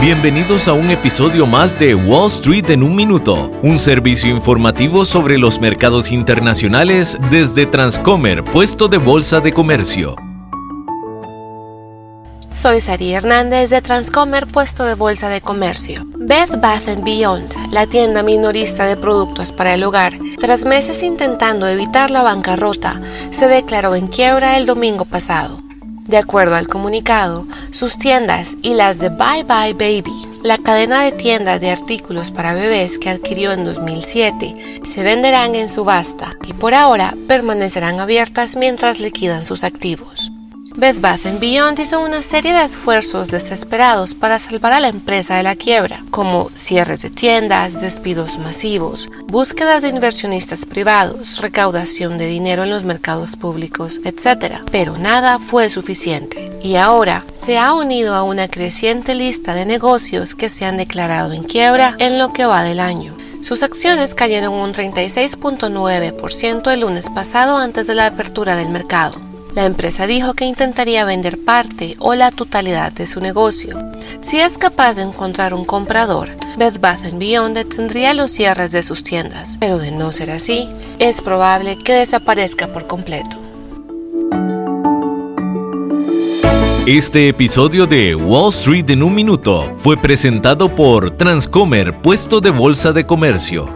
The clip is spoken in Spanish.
Bienvenidos a un episodio más de Wall Street en un minuto, un servicio informativo sobre los mercados internacionales desde Transcomer, puesto de bolsa de comercio. Soy Sari Hernández de Transcomer, puesto de bolsa de comercio. Bed Bath Beyond, la tienda minorista de productos para el hogar, tras meses intentando evitar la bancarrota, se declaró en quiebra el domingo pasado. De acuerdo al comunicado, sus tiendas y las de Bye Bye Baby, la cadena de tiendas de artículos para bebés que adquirió en 2007, se venderán en subasta y por ahora permanecerán abiertas mientras liquidan sus activos. Bed Bath Beyond hizo una serie de esfuerzos desesperados para salvar a la empresa de la quiebra, como cierres de tiendas, despidos masivos, búsquedas de inversionistas privados, recaudación de dinero en los mercados públicos, etc. Pero nada fue suficiente. Y ahora se ha unido a una creciente lista de negocios que se han declarado en quiebra en lo que va del año. Sus acciones cayeron un 36.9% el lunes pasado antes de la apertura del mercado. La empresa dijo que intentaría vender parte o la totalidad de su negocio. Si es capaz de encontrar un comprador, Bed Bath Beyond detendría los cierres de sus tiendas, pero de no ser así, es probable que desaparezca por completo. Este episodio de Wall Street en un minuto fue presentado por Transcomer, puesto de bolsa de comercio.